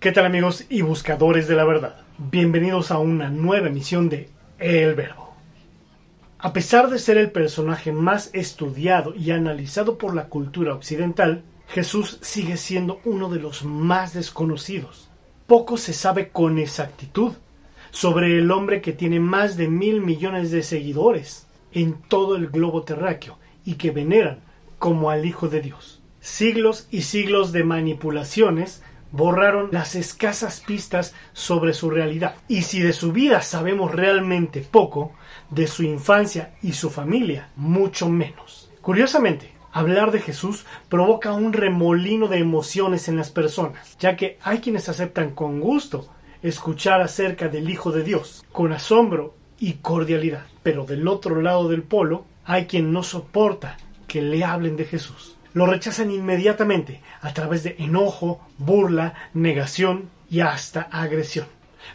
¿Qué tal amigos y buscadores de la verdad? Bienvenidos a una nueva emisión de El Verbo. A pesar de ser el personaje más estudiado y analizado por la cultura occidental, Jesús sigue siendo uno de los más desconocidos. Poco se sabe con exactitud sobre el hombre que tiene más de mil millones de seguidores en todo el globo terráqueo y que veneran como al Hijo de Dios. Siglos y siglos de manipulaciones borraron las escasas pistas sobre su realidad. Y si de su vida sabemos realmente poco, de su infancia y su familia, mucho menos. Curiosamente, hablar de Jesús provoca un remolino de emociones en las personas, ya que hay quienes aceptan con gusto escuchar acerca del Hijo de Dios, con asombro y cordialidad. Pero del otro lado del polo hay quien no soporta que le hablen de Jesús lo rechazan inmediatamente a través de enojo, burla, negación y hasta agresión.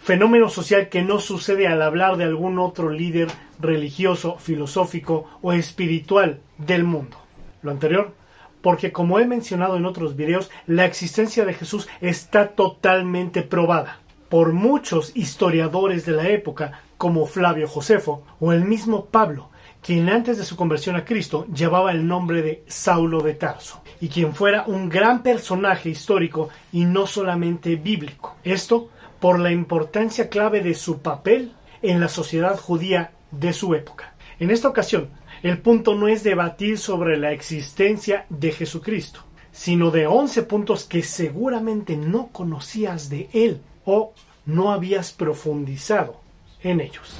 Fenómeno social que no sucede al hablar de algún otro líder religioso, filosófico o espiritual del mundo. Lo anterior, porque como he mencionado en otros videos, la existencia de Jesús está totalmente probada por muchos historiadores de la época, como Flavio Josefo o el mismo Pablo, quien antes de su conversión a Cristo llevaba el nombre de Saulo de Tarso, y quien fuera un gran personaje histórico y no solamente bíblico. Esto por la importancia clave de su papel en la sociedad judía de su época. En esta ocasión, el punto no es debatir sobre la existencia de Jesucristo, sino de once puntos que seguramente no conocías de él o no habías profundizado en ellos.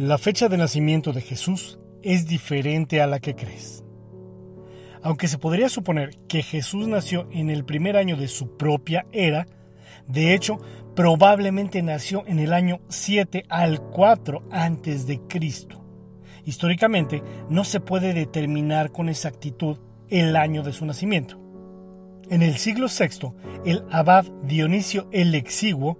La fecha de nacimiento de Jesús es diferente a la que crees. Aunque se podría suponer que Jesús nació en el primer año de su propia era, de hecho, probablemente nació en el año 7 al 4 antes de Cristo. Históricamente, no se puede determinar con exactitud el año de su nacimiento. En el siglo VI, el abad Dionisio el Exiguo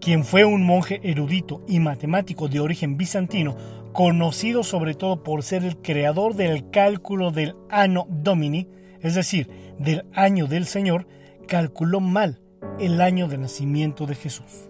quien fue un monje erudito y matemático de origen bizantino, conocido sobre todo por ser el creador del cálculo del Anno Domini, es decir, del año del Señor, calculó mal el año de nacimiento de Jesús.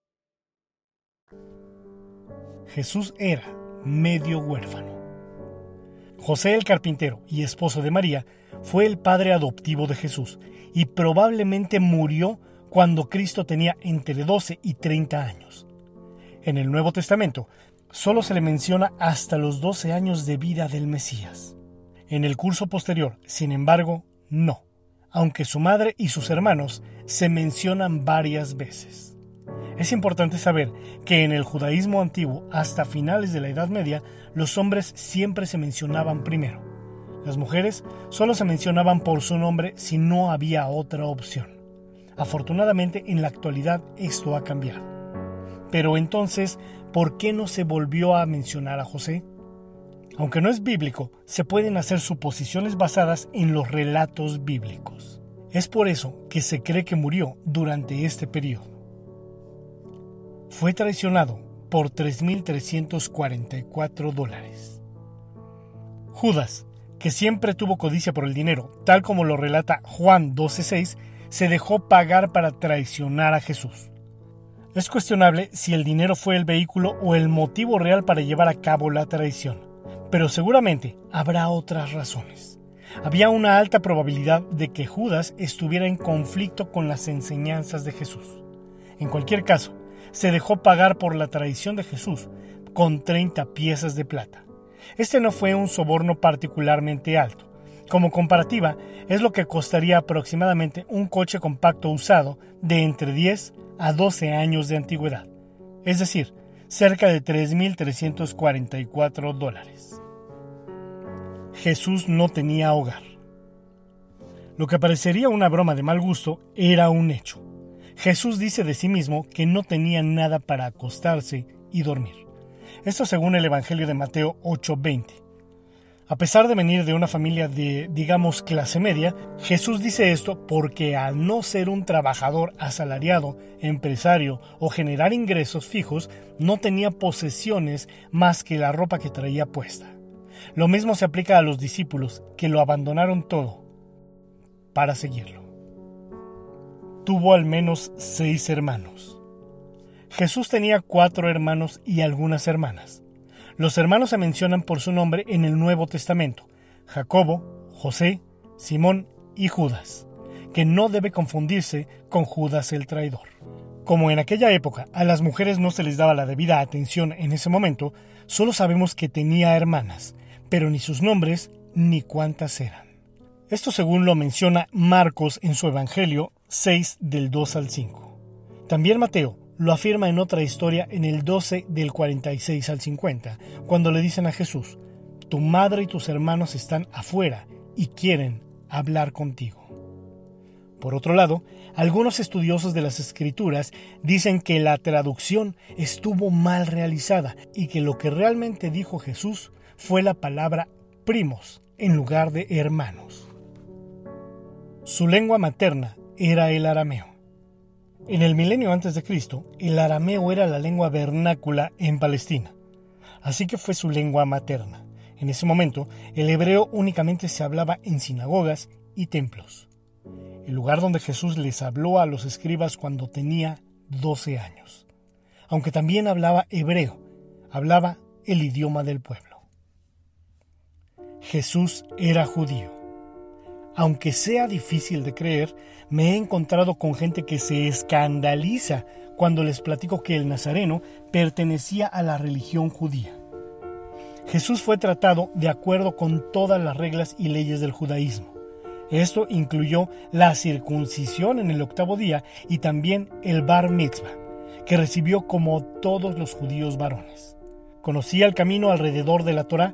Jesús era medio huérfano. José el carpintero y esposo de María fue el padre adoptivo de Jesús y probablemente murió cuando Cristo tenía entre 12 y 30 años. En el Nuevo Testamento solo se le menciona hasta los 12 años de vida del Mesías. En el curso posterior, sin embargo, no, aunque su madre y sus hermanos se mencionan varias veces. Es importante saber que en el judaísmo antiguo, hasta finales de la Edad Media, los hombres siempre se mencionaban primero. Las mujeres solo se mencionaban por su nombre si no había otra opción. Afortunadamente en la actualidad esto ha cambiado. Pero entonces, ¿por qué no se volvió a mencionar a José? Aunque no es bíblico, se pueden hacer suposiciones basadas en los relatos bíblicos. Es por eso que se cree que murió durante este periodo fue traicionado por 3.344 dólares. Judas, que siempre tuvo codicia por el dinero, tal como lo relata Juan 12.6, se dejó pagar para traicionar a Jesús. Es cuestionable si el dinero fue el vehículo o el motivo real para llevar a cabo la traición, pero seguramente habrá otras razones. Había una alta probabilidad de que Judas estuviera en conflicto con las enseñanzas de Jesús. En cualquier caso, se dejó pagar por la traición de Jesús con 30 piezas de plata. Este no fue un soborno particularmente alto. Como comparativa, es lo que costaría aproximadamente un coche compacto usado de entre 10 a 12 años de antigüedad, es decir, cerca de 3.344 dólares. Jesús no tenía hogar. Lo que parecería una broma de mal gusto era un hecho. Jesús dice de sí mismo que no tenía nada para acostarse y dormir. Esto según el Evangelio de Mateo 8:20. A pesar de venir de una familia de, digamos, clase media, Jesús dice esto porque al no ser un trabajador asalariado, empresario o generar ingresos fijos, no tenía posesiones más que la ropa que traía puesta. Lo mismo se aplica a los discípulos, que lo abandonaron todo para seguirlo. Tuvo al menos seis hermanos. Jesús tenía cuatro hermanos y algunas hermanas. Los hermanos se mencionan por su nombre en el Nuevo Testamento, Jacobo, José, Simón y Judas, que no debe confundirse con Judas el traidor. Como en aquella época a las mujeres no se les daba la debida atención en ese momento, solo sabemos que tenía hermanas, pero ni sus nombres ni cuántas eran. Esto según lo menciona Marcos en su Evangelio 6 del 2 al 5. También Mateo lo afirma en otra historia en el 12 del 46 al 50, cuando le dicen a Jesús, tu madre y tus hermanos están afuera y quieren hablar contigo. Por otro lado, algunos estudiosos de las escrituras dicen que la traducción estuvo mal realizada y que lo que realmente dijo Jesús fue la palabra primos en lugar de hermanos. Su lengua materna era el arameo. En el milenio antes de Cristo, el arameo era la lengua vernácula en Palestina, así que fue su lengua materna. En ese momento, el hebreo únicamente se hablaba en sinagogas y templos, el lugar donde Jesús les habló a los escribas cuando tenía 12 años. Aunque también hablaba hebreo, hablaba el idioma del pueblo. Jesús era judío. Aunque sea difícil de creer, me he encontrado con gente que se escandaliza cuando les platico que el nazareno pertenecía a la religión judía. Jesús fue tratado de acuerdo con todas las reglas y leyes del judaísmo. Esto incluyó la circuncisión en el octavo día y también el bar mitzvah, que recibió como todos los judíos varones. Conocía el camino alrededor de la Torá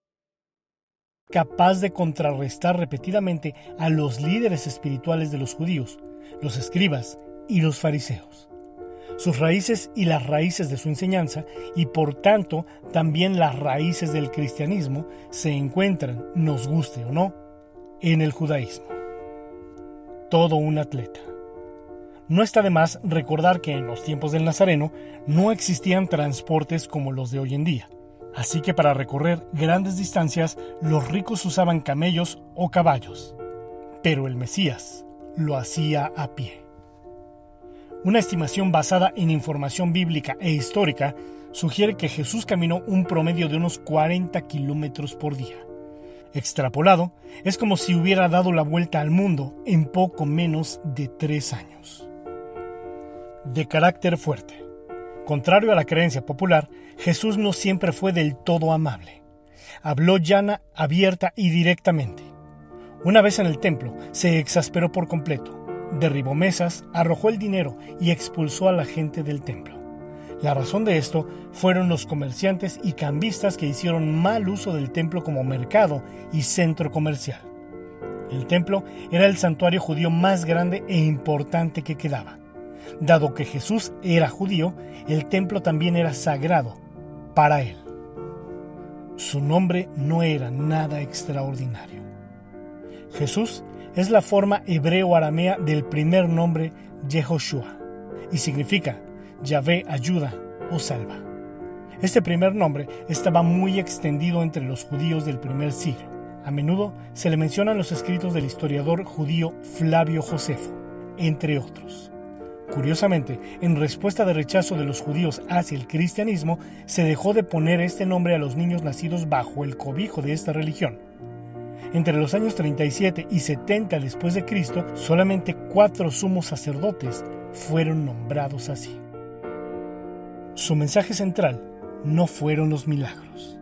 capaz de contrarrestar repetidamente a los líderes espirituales de los judíos, los escribas y los fariseos. Sus raíces y las raíces de su enseñanza, y por tanto también las raíces del cristianismo, se encuentran, nos guste o no, en el judaísmo. Todo un atleta. No está de más recordar que en los tiempos del Nazareno no existían transportes como los de hoy en día Así que para recorrer grandes distancias los ricos usaban camellos o caballos, pero el Mesías lo hacía a pie. Una estimación basada en información bíblica e histórica sugiere que Jesús caminó un promedio de unos 40 kilómetros por día. Extrapolado, es como si hubiera dado la vuelta al mundo en poco menos de tres años. De carácter fuerte. Contrario a la creencia popular, Jesús no siempre fue del todo amable. Habló llana, abierta y directamente. Una vez en el templo, se exasperó por completo, derribó mesas, arrojó el dinero y expulsó a la gente del templo. La razón de esto fueron los comerciantes y cambistas que hicieron mal uso del templo como mercado y centro comercial. El templo era el santuario judío más grande e importante que quedaba. Dado que Jesús era judío, el templo también era sagrado para él. Su nombre no era nada extraordinario. Jesús es la forma hebreo-aramea del primer nombre Yehoshua y significa Yahvé ayuda o salva. Este primer nombre estaba muy extendido entre los judíos del primer siglo. A menudo se le mencionan los escritos del historiador judío Flavio Josefo, entre otros. Curiosamente, en respuesta de rechazo de los judíos hacia el cristianismo, se dejó de poner este nombre a los niños nacidos bajo el cobijo de esta religión. Entre los años 37 y 70 después de Cristo, solamente cuatro sumos sacerdotes fueron nombrados así. Su mensaje central no fueron los milagros.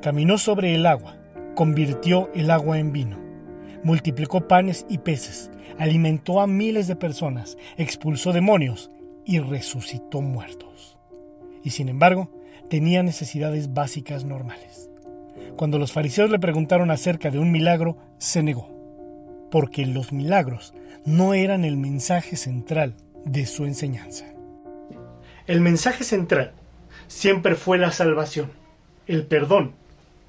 Caminó sobre el agua, convirtió el agua en vino, multiplicó panes y peces, alimentó a miles de personas, expulsó demonios y resucitó muertos. Y sin embargo, tenía necesidades básicas normales. Cuando los fariseos le preguntaron acerca de un milagro, se negó, porque los milagros no eran el mensaje central de su enseñanza. El mensaje central siempre fue la salvación, el perdón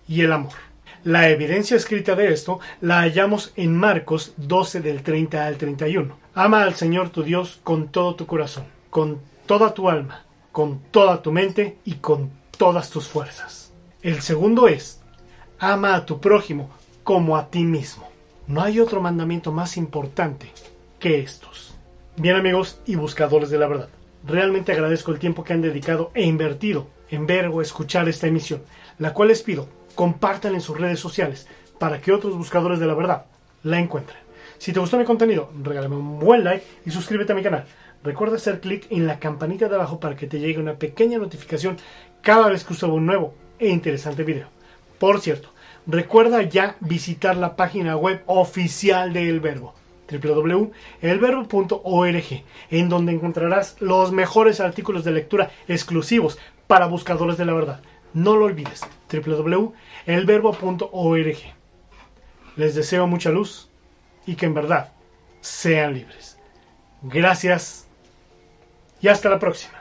y el amor. La evidencia escrita de esto la hallamos en Marcos 12 del 30 al 31. Ama al Señor tu Dios con todo tu corazón, con toda tu alma, con toda tu mente y con todas tus fuerzas. El segundo es, ama a tu prójimo como a ti mismo. No hay otro mandamiento más importante que estos. Bien amigos y buscadores de la verdad, realmente agradezco el tiempo que han dedicado e invertido en ver o escuchar esta emisión, la cual les pido compartan en sus redes sociales para que otros buscadores de la verdad la encuentren. Si te gustó mi contenido, regálame un buen like y suscríbete a mi canal. Recuerda hacer clic en la campanita de abajo para que te llegue una pequeña notificación cada vez que subo un nuevo e interesante video. Por cierto, recuerda ya visitar la página web oficial de El Verbo www.elverbo.org, en donde encontrarás los mejores artículos de lectura exclusivos para buscadores de la verdad. No lo olvides, www.elverbo.org. Les deseo mucha luz y que en verdad sean libres. Gracias y hasta la próxima.